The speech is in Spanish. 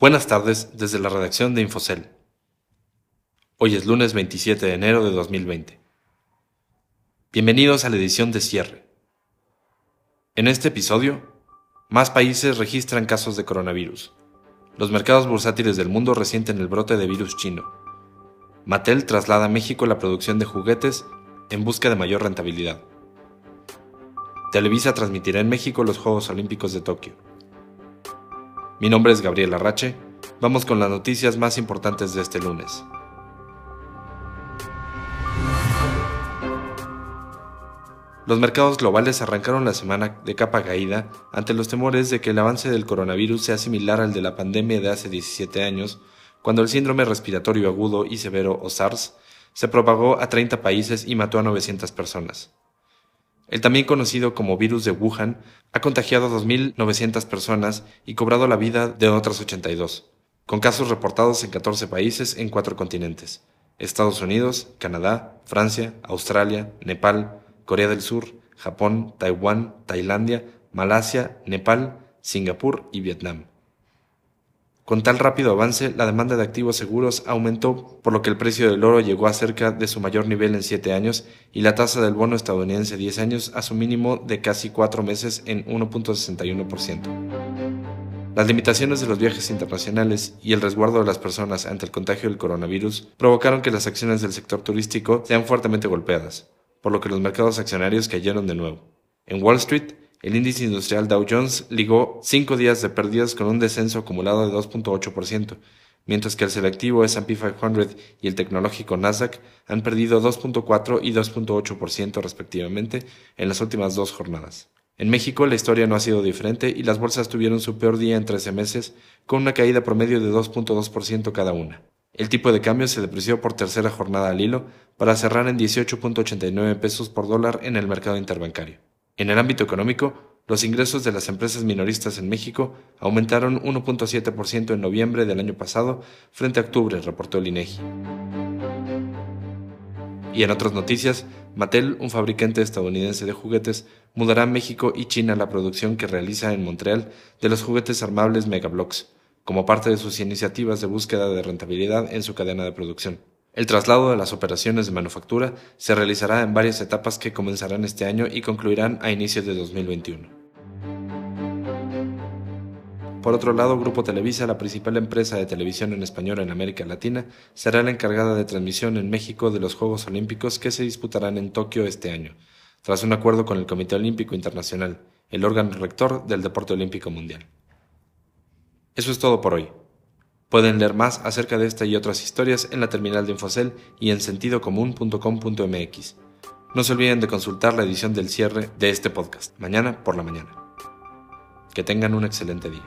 Buenas tardes desde la redacción de Infocel. Hoy es lunes 27 de enero de 2020. Bienvenidos a la edición de cierre. En este episodio, más países registran casos de coronavirus. Los mercados bursátiles del mundo resienten el brote de virus chino. Mattel traslada a México la producción de juguetes en busca de mayor rentabilidad. Televisa transmitirá en México los Juegos Olímpicos de Tokio. Mi nombre es Gabriel Arrache. Vamos con las noticias más importantes de este lunes. Los mercados globales arrancaron la semana de capa caída ante los temores de que el avance del coronavirus sea similar al de la pandemia de hace 17 años, cuando el síndrome respiratorio agudo y severo o SARS se propagó a 30 países y mató a 900 personas. El también conocido como virus de Wuhan ha contagiado a 2.900 personas y cobrado la vida de otras 82, con casos reportados en 14 países en cuatro continentes, Estados Unidos, Canadá, Francia, Australia, Nepal, Corea del Sur, Japón, Taiwán, Tailandia, Malasia, Nepal, Singapur y Vietnam. Con tal rápido avance, la demanda de activos seguros aumentó, por lo que el precio del oro llegó a cerca de su mayor nivel en siete años y la tasa del bono estadounidense 10 años a su mínimo de casi cuatro meses en 1.61%. Las limitaciones de los viajes internacionales y el resguardo de las personas ante el contagio del coronavirus provocaron que las acciones del sector turístico sean fuertemente golpeadas, por lo que los mercados accionarios cayeron de nuevo. En Wall Street, el índice industrial Dow Jones ligó cinco días de pérdidas con un descenso acumulado de 2.8%, mientras que el selectivo S&P 500 y el tecnológico Nasdaq han perdido 2.4 y 2.8% respectivamente en las últimas dos jornadas. En México la historia no ha sido diferente y las bolsas tuvieron su peor día en 13 meses, con una caída promedio de 2.2% cada una. El tipo de cambio se depreció por tercera jornada al hilo para cerrar en 18.89 pesos por dólar en el mercado interbancario. En el ámbito económico, los ingresos de las empresas minoristas en México aumentaron 1.7% en noviembre del año pasado frente a octubre, reportó el INEGI. Y en otras noticias, Mattel, un fabricante estadounidense de juguetes, mudará a México y China la producción que realiza en Montreal de los juguetes armables Megablocks, como parte de sus iniciativas de búsqueda de rentabilidad en su cadena de producción. El traslado de las operaciones de manufactura se realizará en varias etapas que comenzarán este año y concluirán a inicios de 2021. Por otro lado, Grupo Televisa, la principal empresa de televisión en español en América Latina, será la encargada de transmisión en México de los Juegos Olímpicos que se disputarán en Tokio este año, tras un acuerdo con el Comité Olímpico Internacional, el órgano rector del deporte olímpico mundial. Eso es todo por hoy. Pueden leer más acerca de esta y otras historias en la terminal de Infocel y en sentidocomún.com.mx. No se olviden de consultar la edición del cierre de este podcast, mañana por la mañana. Que tengan un excelente día.